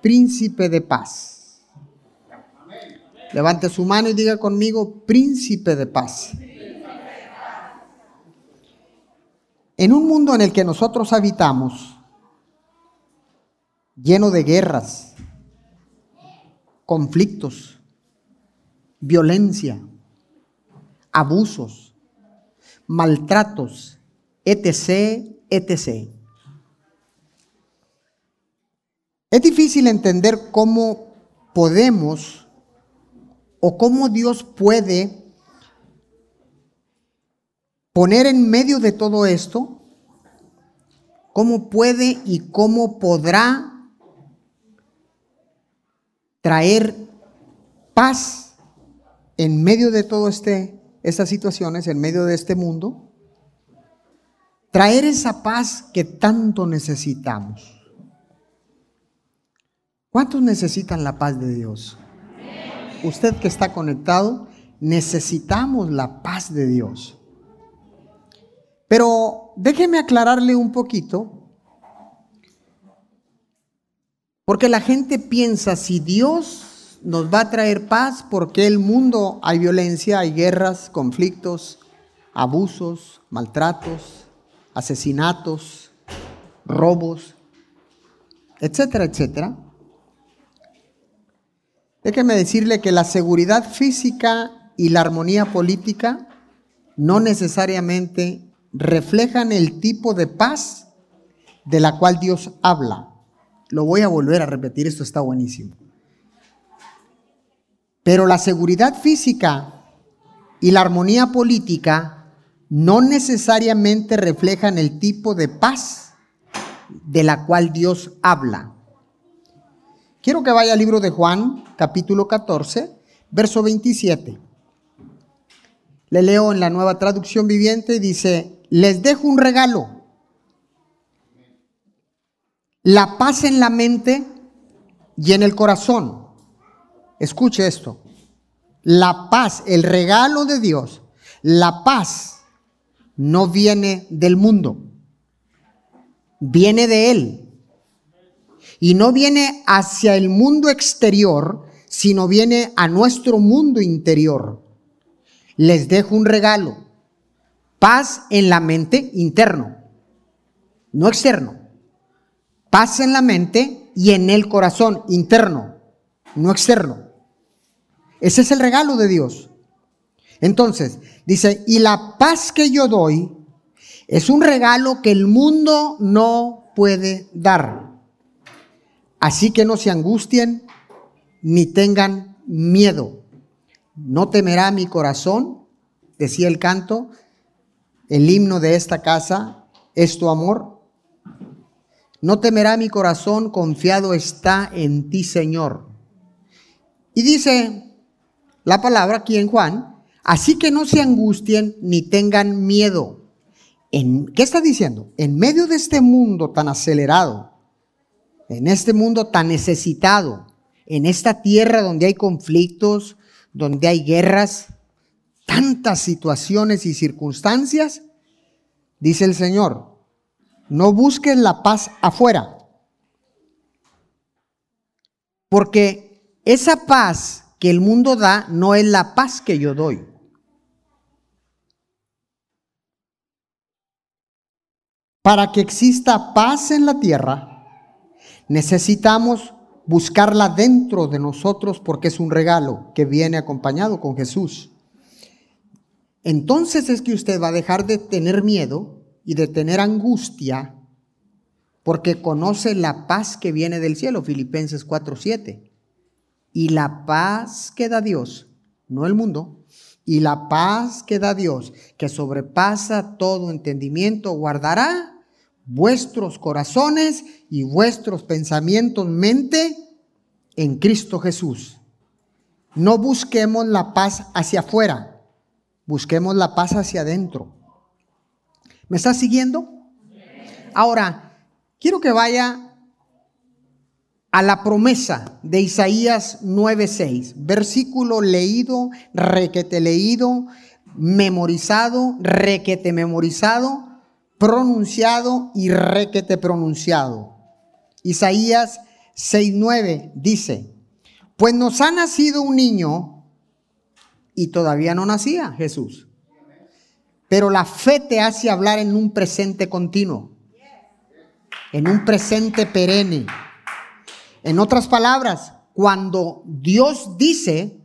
príncipe de paz. Levante su mano y diga conmigo, príncipe de paz. En un mundo en el que nosotros habitamos, lleno de guerras, conflictos, violencia, abusos, maltratos, etc., etc. Es difícil entender cómo podemos o cómo Dios puede poner en medio de todo esto, cómo puede y cómo podrá traer paz en medio de todo este estas situaciones, en medio de este mundo, traer esa paz que tanto necesitamos. ¿Cuántos necesitan la paz de Dios? Usted que está conectado, necesitamos la paz de Dios. Pero déjeme aclararle un poquito, porque la gente piensa, si Dios nos va a traer paz, porque el mundo hay violencia, hay guerras, conflictos, abusos, maltratos, asesinatos, robos, etcétera, etcétera. Déjeme decirle que la seguridad física y la armonía política no necesariamente reflejan el tipo de paz de la cual Dios habla. Lo voy a volver a repetir, esto está buenísimo. Pero la seguridad física y la armonía política no necesariamente reflejan el tipo de paz de la cual Dios habla. Quiero que vaya al libro de Juan, capítulo 14, verso 27. Le leo en la nueva traducción viviente dice, les dejo un regalo. La paz en la mente y en el corazón. Escuche esto. La paz, el regalo de Dios, la paz no viene del mundo, viene de Él. Y no viene hacia el mundo exterior, sino viene a nuestro mundo interior. Les dejo un regalo. Paz en la mente interno, no externo. Paz en la mente y en el corazón interno, no externo. Ese es el regalo de Dios. Entonces, dice, y la paz que yo doy es un regalo que el mundo no puede dar. Así que no se angustien ni tengan miedo. No temerá mi corazón, decía el canto, el himno de esta casa es tu amor. No temerá mi corazón, confiado está en ti, Señor. Y dice la palabra aquí en Juan, así que no se angustien ni tengan miedo. ¿En, ¿Qué está diciendo? En medio de este mundo tan acelerado, en este mundo tan necesitado, en esta tierra donde hay conflictos, donde hay guerras, tantas situaciones y circunstancias, dice el Señor, no busques la paz afuera, porque esa paz que el mundo da no es la paz que yo doy. Para que exista paz en la tierra, Necesitamos buscarla dentro de nosotros porque es un regalo que viene acompañado con Jesús. Entonces es que usted va a dejar de tener miedo y de tener angustia porque conoce la paz que viene del cielo, Filipenses 4:7. Y la paz que da Dios, no el mundo, y la paz que da Dios, que sobrepasa todo entendimiento, guardará vuestros corazones y vuestros pensamientos, mente, en Cristo Jesús. No busquemos la paz hacia afuera, busquemos la paz hacia adentro. ¿Me está siguiendo? Ahora, quiero que vaya a la promesa de Isaías 9:6, versículo leído, requete leído, memorizado, requete memorizado pronunciado y requete pronunciado. Isaías 6.9 dice, pues nos ha nacido un niño y todavía no nacía Jesús. Pero la fe te hace hablar en un presente continuo, en un presente perenne. En otras palabras, cuando Dios dice,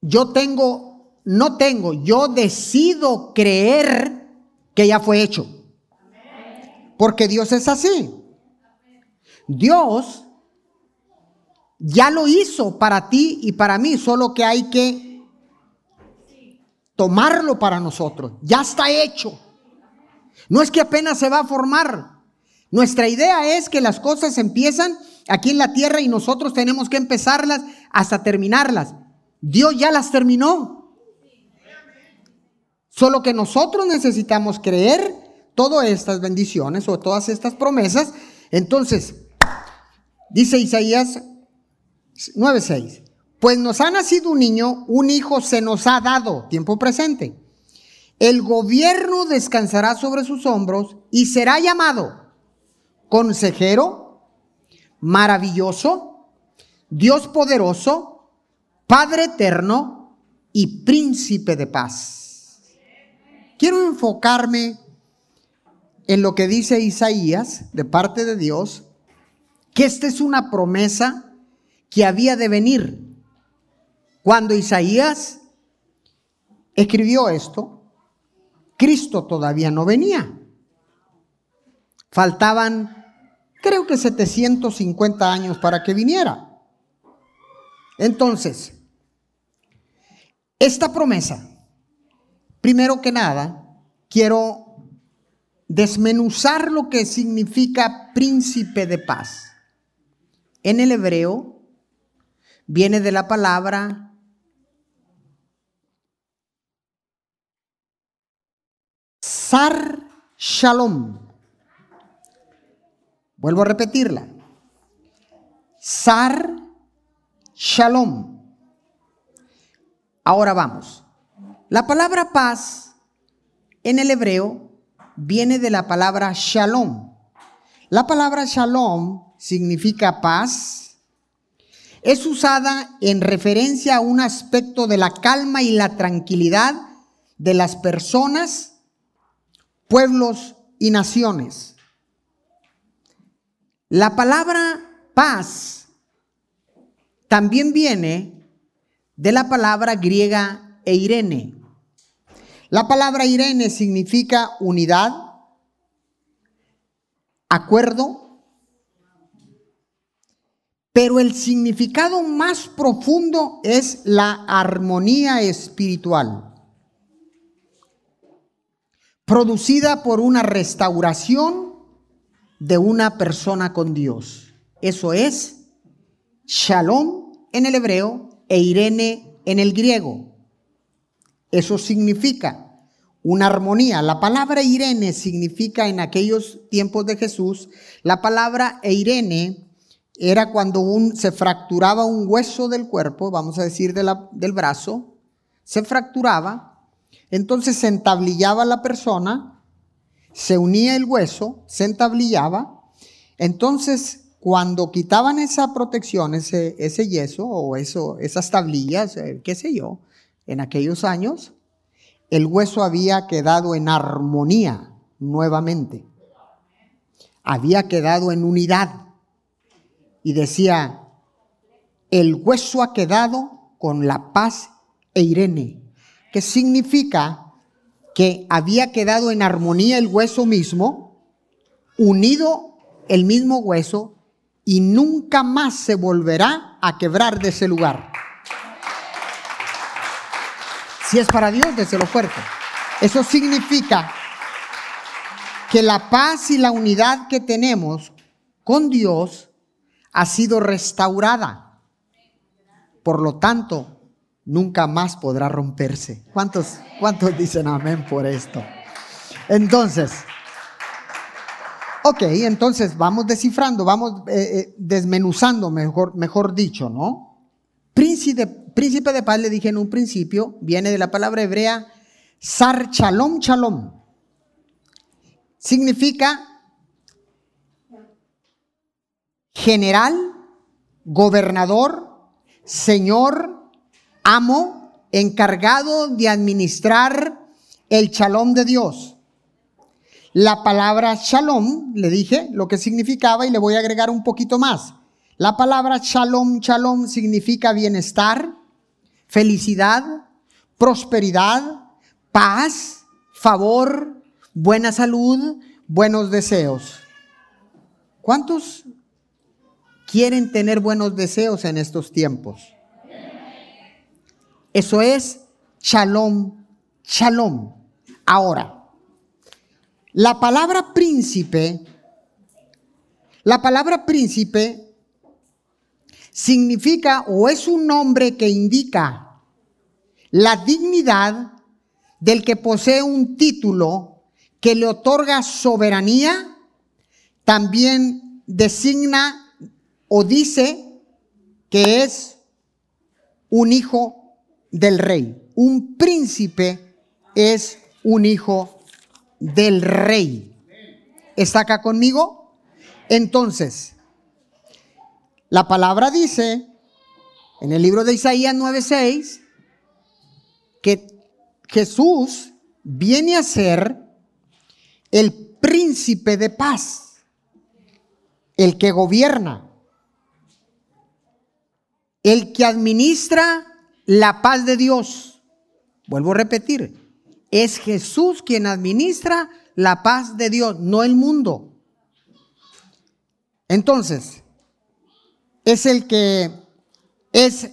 yo tengo, no tengo, yo decido creer que ya fue hecho. Porque Dios es así. Dios ya lo hizo para ti y para mí, solo que hay que tomarlo para nosotros. Ya está hecho. No es que apenas se va a formar. Nuestra idea es que las cosas empiezan aquí en la tierra y nosotros tenemos que empezarlas hasta terminarlas. Dios ya las terminó. Solo que nosotros necesitamos creer todas estas bendiciones o todas estas promesas. Entonces, dice Isaías 9:6, pues nos ha nacido un niño, un hijo se nos ha dado, tiempo presente. El gobierno descansará sobre sus hombros y será llamado consejero, maravilloso, Dios poderoso, Padre eterno y príncipe de paz. Quiero enfocarme en lo que dice Isaías de parte de Dios, que esta es una promesa que había de venir. Cuando Isaías escribió esto, Cristo todavía no venía. Faltaban creo que 750 años para que viniera. Entonces, esta promesa, primero que nada, quiero desmenuzar lo que significa príncipe de paz. En el hebreo viene de la palabra Sar Shalom. Vuelvo a repetirla. Sar Shalom. Ahora vamos. La palabra paz en el hebreo viene de la palabra shalom. La palabra shalom significa paz. Es usada en referencia a un aspecto de la calma y la tranquilidad de las personas, pueblos y naciones. La palabra paz también viene de la palabra griega eirene. La palabra irene significa unidad, acuerdo, pero el significado más profundo es la armonía espiritual, producida por una restauración de una persona con Dios. Eso es shalom en el hebreo e irene en el griego. Eso significa una armonía. La palabra irene significa en aquellos tiempos de Jesús, la palabra eirene era cuando un, se fracturaba un hueso del cuerpo, vamos a decir del brazo, se fracturaba, entonces se entablillaba la persona se unía el hueso, se entablillaba. Entonces, cuando quitaban esa protección, ese, ese yeso o eso, esas tablillas, eh, qué sé yo, en aquellos años, el hueso había quedado en armonía nuevamente. Había quedado en unidad. Y decía, el hueso ha quedado con la paz e Irene, que significa que había quedado en armonía el hueso mismo, unido el mismo hueso, y nunca más se volverá a quebrar de ese lugar. Si es para Dios, lo fuerte. Eso significa que la paz y la unidad que tenemos con Dios ha sido restaurada. Por lo tanto, nunca más podrá romperse. ¿Cuántos, cuántos dicen amén por esto? Entonces, ok, entonces vamos descifrando, vamos eh, eh, desmenuzando, mejor, mejor dicho, ¿no? Príncipe, príncipe de paz, le dije en un principio, viene de la palabra hebrea sar chalom chalom. Significa general, gobernador, señor, amo, encargado de administrar el shalom de Dios. La palabra shalom, le dije lo que significaba y le voy a agregar un poquito más. La palabra shalom, shalom significa bienestar, felicidad, prosperidad, paz, favor, buena salud, buenos deseos. ¿Cuántos quieren tener buenos deseos en estos tiempos? Eso es shalom, shalom. Ahora, la palabra príncipe, la palabra príncipe significa o es un nombre que indica la dignidad del que posee un título que le otorga soberanía, también designa o dice que es un hijo del rey. Un príncipe es un hijo del rey. ¿Está acá conmigo? Entonces, la palabra dice en el libro de Isaías 9:6 que Jesús viene a ser el príncipe de paz, el que gobierna, el que administra la paz de Dios. Vuelvo a repetir, es Jesús quien administra la paz de Dios, no el mundo. Entonces, es el que es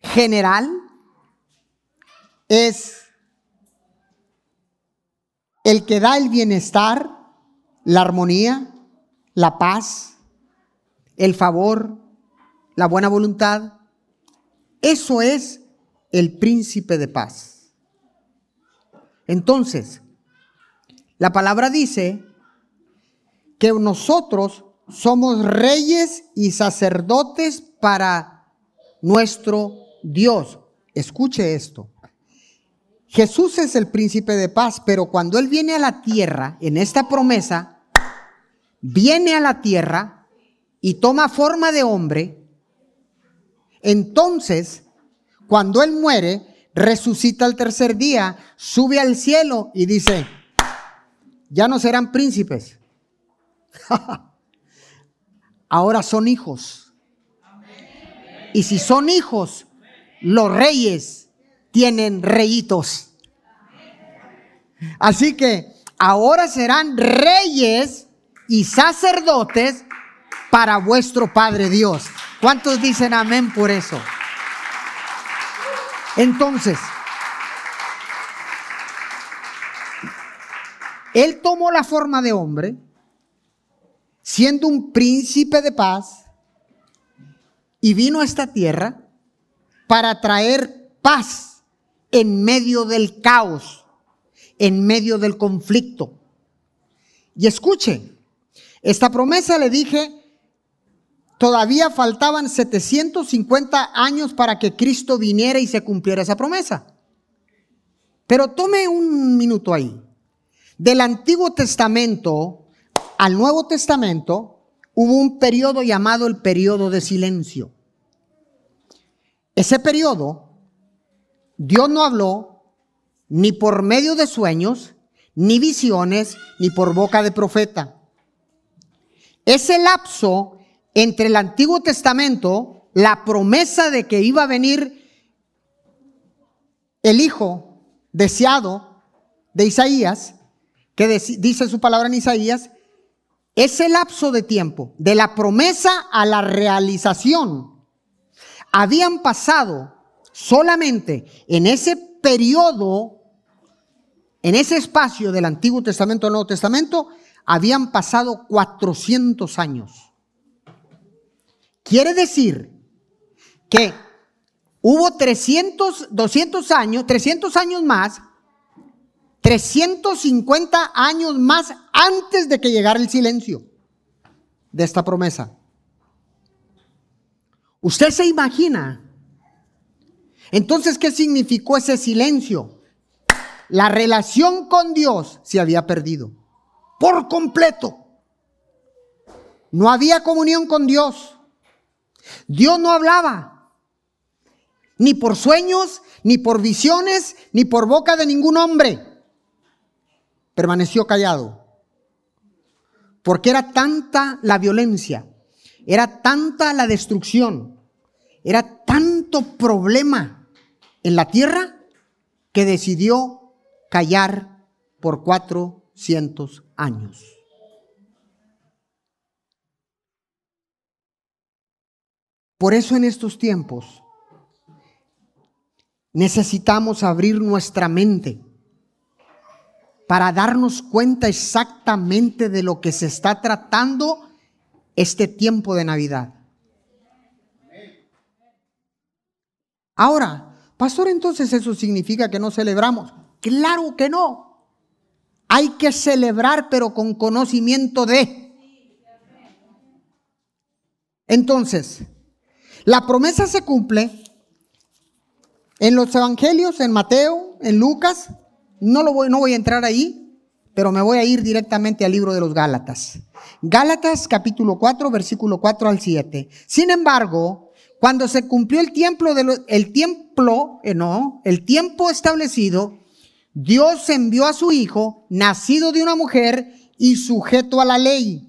general, es el que da el bienestar, la armonía, la paz, el favor, la buena voluntad. Eso es el príncipe de paz. Entonces, la palabra dice que nosotros somos reyes y sacerdotes para nuestro Dios. Escuche esto. Jesús es el príncipe de paz, pero cuando Él viene a la tierra, en esta promesa, viene a la tierra y toma forma de hombre, entonces cuando Él muere, resucita al tercer día, sube al cielo y dice, ya no serán príncipes. Ahora son hijos. Y si son hijos, los reyes tienen reyitos. Así que ahora serán reyes y sacerdotes para vuestro Padre Dios. ¿Cuántos dicen amén por eso? Entonces, él tomó la forma de hombre, siendo un príncipe de paz, y vino a esta tierra para traer paz en medio del caos, en medio del conflicto. Y escuche, esta promesa le dije Todavía faltaban 750 años para que Cristo viniera y se cumpliera esa promesa. Pero tome un minuto ahí. Del Antiguo Testamento al Nuevo Testamento hubo un periodo llamado el periodo de silencio. Ese periodo, Dios no habló ni por medio de sueños, ni visiones, ni por boca de profeta. Ese lapso entre el Antiguo Testamento, la promesa de que iba a venir el Hijo deseado de Isaías, que dice su palabra en Isaías, ese lapso de tiempo, de la promesa a la realización, habían pasado solamente en ese periodo, en ese espacio del Antiguo Testamento al Nuevo Testamento, habían pasado 400 años. Quiere decir que hubo 300, 200 años, 300 años más, 350 años más antes de que llegara el silencio de esta promesa. Usted se imagina. Entonces, ¿qué significó ese silencio? La relación con Dios se había perdido por completo. No había comunión con Dios. Dios no hablaba, ni por sueños, ni por visiones, ni por boca de ningún hombre. Permaneció callado. Porque era tanta la violencia, era tanta la destrucción, era tanto problema en la tierra que decidió callar por 400 años. Por eso en estos tiempos necesitamos abrir nuestra mente para darnos cuenta exactamente de lo que se está tratando este tiempo de Navidad. Ahora, pastor, entonces eso significa que no celebramos. Claro que no. Hay que celebrar, pero con conocimiento de. Entonces, la promesa se cumple en los evangelios, en Mateo, en Lucas. No, lo voy, no voy a entrar ahí, pero me voy a ir directamente al libro de los Gálatas. Gálatas capítulo 4, versículo 4 al 7. Sin embargo, cuando se cumplió el tiempo, de el tiempo, eh, no, el tiempo establecido, Dios envió a su hijo, nacido de una mujer y sujeto a la ley,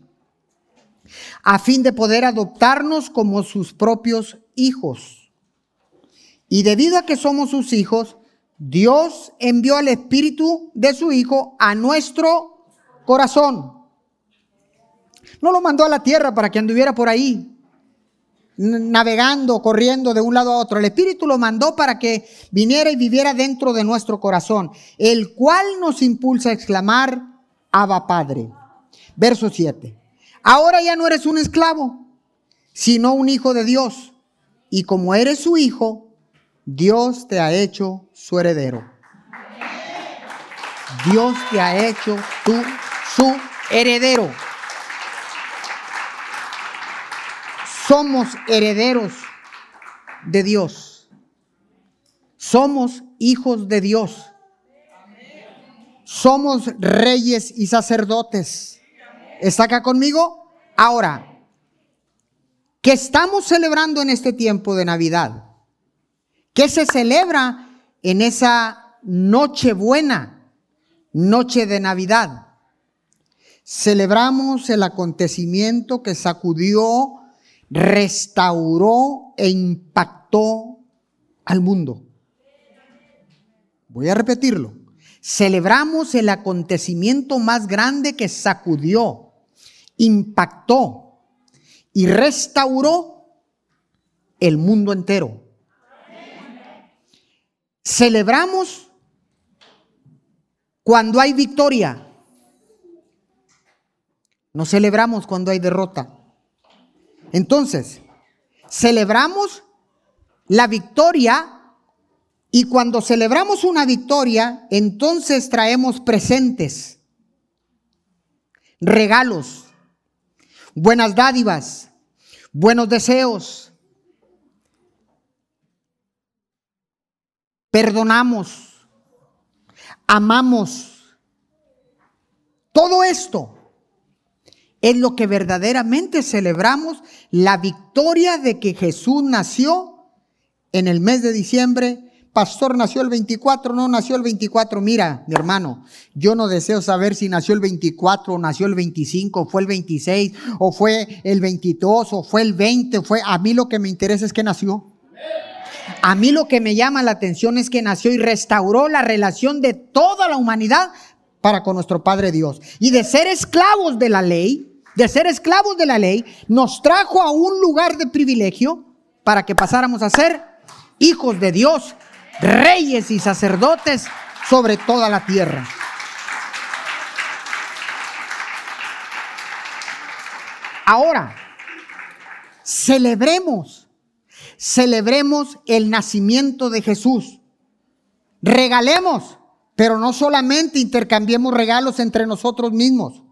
a fin de poder adoptarnos como sus propios hijos. Y debido a que somos sus hijos, Dios envió al Espíritu de su Hijo a nuestro corazón. No lo mandó a la tierra para que anduviera por ahí navegando, corriendo de un lado a otro. El Espíritu lo mandó para que viniera y viviera dentro de nuestro corazón, el cual nos impulsa a exclamar, Abba Padre. Verso 7. Ahora ya no eres un esclavo, sino un hijo de Dios. Y como eres su hijo, Dios te ha hecho su heredero. Dios te ha hecho tú su heredero. Somos herederos de Dios. Somos hijos de Dios. Somos reyes y sacerdotes. ¿Está acá conmigo? Ahora, ¿qué estamos celebrando en este tiempo de Navidad? ¿Qué se celebra en esa noche buena, noche de Navidad? Celebramos el acontecimiento que sacudió restauró e impactó al mundo. Voy a repetirlo. Celebramos el acontecimiento más grande que sacudió, impactó y restauró el mundo entero. Celebramos cuando hay victoria. No celebramos cuando hay derrota. Entonces, celebramos la victoria y cuando celebramos una victoria, entonces traemos presentes, regalos, buenas dádivas, buenos deseos. Perdonamos, amamos. Todo esto es lo que verdaderamente celebramos, la victoria de que Jesús nació en el mes de diciembre. Pastor, nació el 24, no nació el 24. Mira, mi hermano, yo no deseo saber si nació el 24 o nació el 25, o fue el 26, o fue el 22, o fue el 20, fue, a mí lo que me interesa es que nació. A mí lo que me llama la atención es que nació y restauró la relación de toda la humanidad para con nuestro Padre Dios. Y de ser esclavos de la ley, de ser esclavos de la ley, nos trajo a un lugar de privilegio para que pasáramos a ser hijos de Dios, reyes y sacerdotes sobre toda la tierra. Ahora, celebremos, celebremos el nacimiento de Jesús. Regalemos, pero no solamente intercambiemos regalos entre nosotros mismos.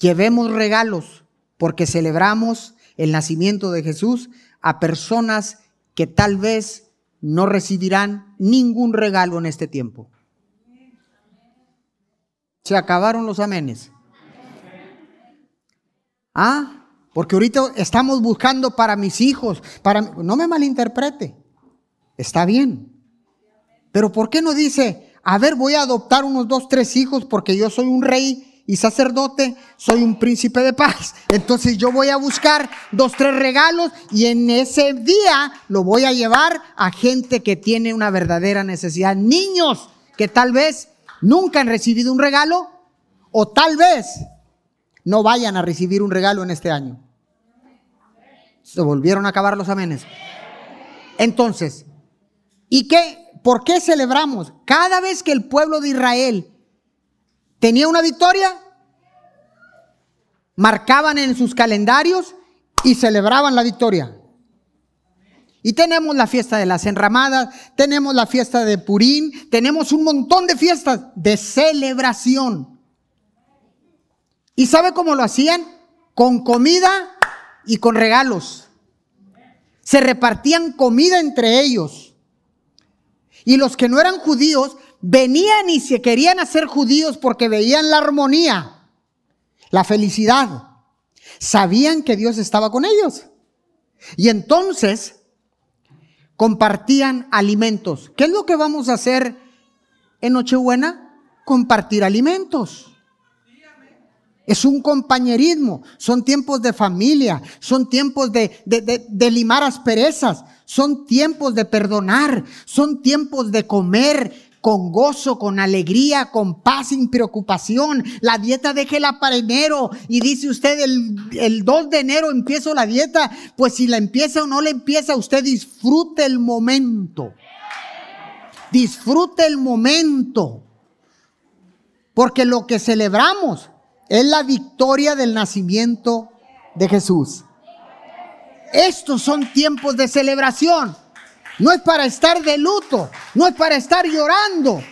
Llevemos regalos porque celebramos el nacimiento de Jesús a personas que tal vez no recibirán ningún regalo en este tiempo. Se acabaron los amenes. ¿Ah? Porque ahorita estamos buscando para mis hijos, para no me malinterprete. Está bien. Pero ¿por qué no dice, a ver, voy a adoptar unos dos, tres hijos porque yo soy un rey y sacerdote, soy un príncipe de paz. Entonces yo voy a buscar dos, tres regalos y en ese día lo voy a llevar a gente que tiene una verdadera necesidad. Niños que tal vez nunca han recibido un regalo o tal vez no vayan a recibir un regalo en este año. Se volvieron a acabar los amenes. Entonces, ¿y qué? ¿Por qué celebramos? Cada vez que el pueblo de Israel tenía una victoria, marcaban en sus calendarios y celebraban la victoria. Y tenemos la fiesta de las enramadas, tenemos la fiesta de Purín, tenemos un montón de fiestas de celebración. ¿Y sabe cómo lo hacían? Con comida y con regalos. Se repartían comida entre ellos. Y los que no eran judíos venían y se querían hacer judíos porque veían la armonía, la felicidad. Sabían que Dios estaba con ellos. Y entonces compartían alimentos. ¿Qué es lo que vamos a hacer en Nochebuena? Compartir alimentos. Es un compañerismo, son tiempos de familia, son tiempos de, de, limar asperezas, son tiempos de perdonar, son tiempos de comer con gozo, con alegría, con paz, sin preocupación. La dieta déjela para enero y dice usted el, el 2 de enero empiezo la dieta, pues si la empieza o no la empieza, usted disfrute el momento. Disfrute el momento. Porque lo que celebramos es la victoria del nacimiento de Jesús. Estos son tiempos de celebración. No es para estar de luto, no es para estar llorando.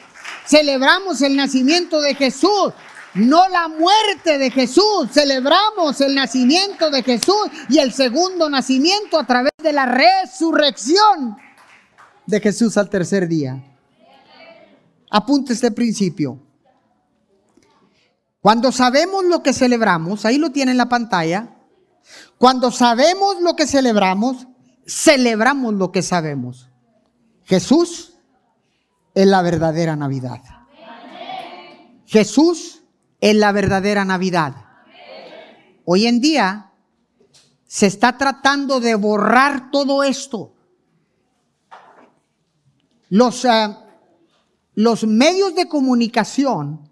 Celebramos el nacimiento de Jesús, no la muerte de Jesús. Celebramos el nacimiento de Jesús y el segundo nacimiento a través de la resurrección de Jesús al tercer día. Apunte este principio. Cuando sabemos lo que celebramos, ahí lo tiene en la pantalla, cuando sabemos lo que celebramos, celebramos lo que sabemos. Jesús es la verdadera Navidad. Jesús es la verdadera Navidad. Hoy en día se está tratando de borrar todo esto. Los, eh, los medios de comunicación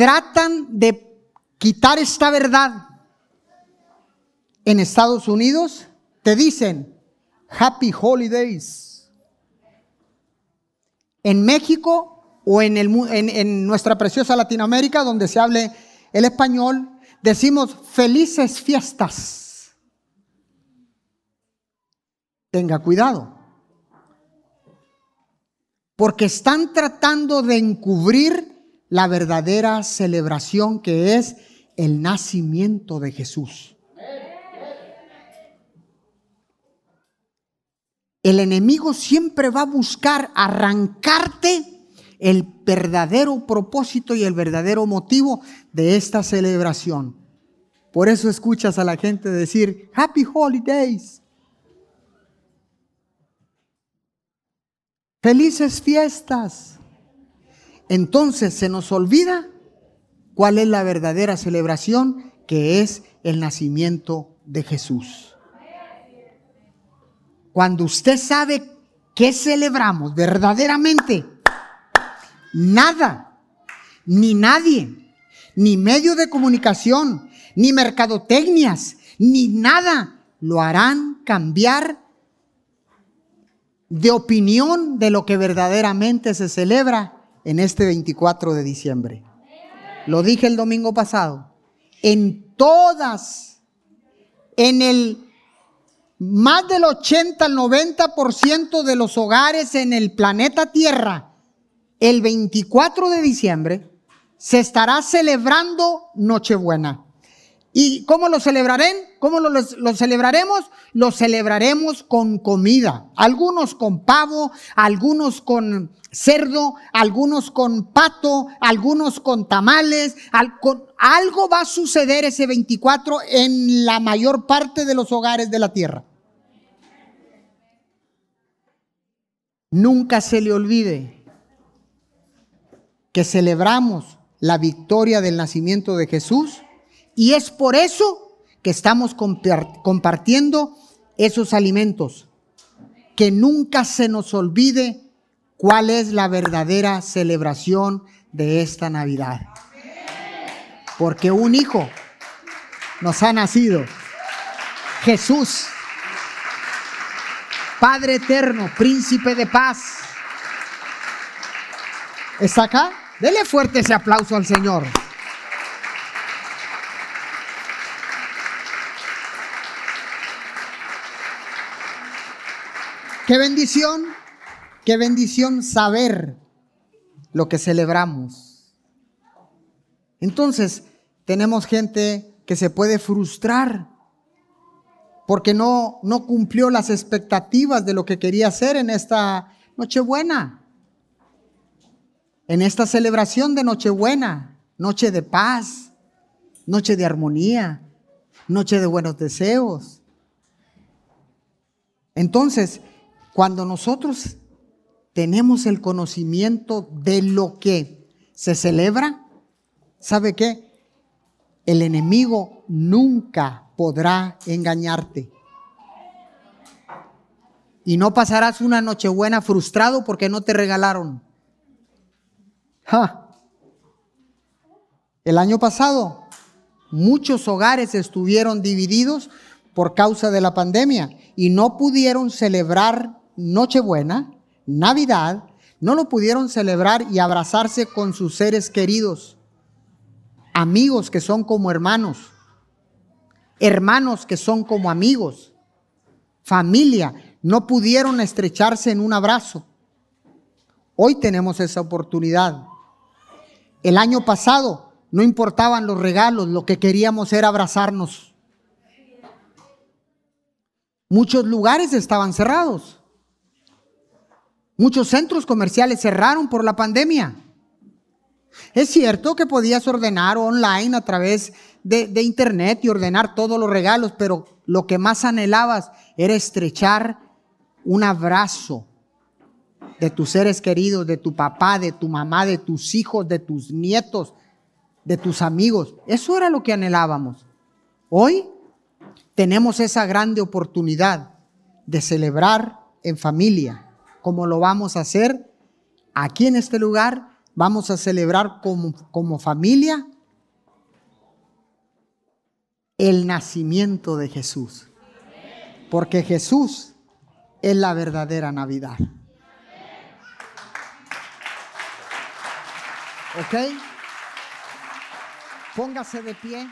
tratan de quitar esta verdad en Estados Unidos, te dicen Happy Holidays. En México o en, nuestra preciosa Latinoamérica, donde se hable el español, decimos felices fiestas. Tenga cuidado. Porque están tratando de encubrir la verdadera celebración que es el nacimiento de Jesús. El enemigo siempre va a buscar arrancarte el verdadero propósito y el verdadero motivo de esta celebración. Por eso escuchas a la gente decir, Happy Holidays. Felices fiestas entonces se nos olvida cuál es la verdadera celebración, que es el nacimiento de Jesús. Cuando usted sabe qué celebramos verdaderamente, nada, ni nadie, ni medio de comunicación, ni mercadotecnias, ni nada lo harán cambiar de opinión de lo que verdaderamente se celebra en este 24 de diciembre. Lo dije el domingo pasado. En todas, en el más del 80 al 90% de los hogares en el planeta Tierra, el 24 de diciembre se estará celebrando Nochebuena. ¿Y cómo lo celebrarán? ¿Cómo lo, lo, celebraremos? Lo celebraremos con comida. Algunos con pavo, algunos con cerdo, algunos con pato, algunos con tamales. algo va a suceder ese 24 en la mayor parte de los hogares de la tierra. Nunca se le olvide que celebramos la victoria del nacimiento de Jesús y es por eso que estamos compartiendo esos alimentos. Que nunca se nos olvide cuál es la verdadera celebración de esta Navidad. Porque un hijo nos ha nacido. Jesús, Padre eterno, príncipe de paz. ¿Está acá? Dele fuerte ese aplauso al Señor. Qué bendición, qué bendición saber lo que celebramos. Entonces, tenemos gente que se puede frustrar porque no, no cumplió las expectativas de lo que quería hacer en esta Nochebuena, en esta celebración de Nochebuena, noche de paz, noche de armonía, noche de buenos deseos. Entonces, cuando nosotros tenemos el conocimiento de lo que se celebra, ¿sabe qué? El enemigo nunca podrá engañarte. Y no pasarás una nochebuena frustrado porque no te regalaron. El año pasado, muchos hogares estuvieron divididos por causa de la pandemia y no pudieron celebrar Nochebuena, Navidad, no lo pudieron celebrar y abrazarse con sus seres queridos, amigos que son como hermanos, hermanos que son como amigos, familia, no pudieron estrecharse en un abrazo. Hoy tenemos esa oportunidad. El año pasado no importaban los regalos, lo que queríamos era abrazarnos. Muchos lugares estaban cerrados. Muchos centros comerciales cerraron por la pandemia. Es cierto que podías ordenar online a través de, internet y ordenar todos los regalos, pero lo que más anhelabas era estrechar un abrazo de tus seres queridos, de tu papá, de tu mamá, de tus hijos, de tus nietos, de tus amigos. Eso era lo que anhelábamos. Hoy tenemos esa grande oportunidad de celebrar en familia como lo vamos a hacer aquí en este lugar. Vamos a celebrar como, como familia el nacimiento de Jesús. Porque Jesús es la verdadera Navidad. ¿Ok? Póngase de pie.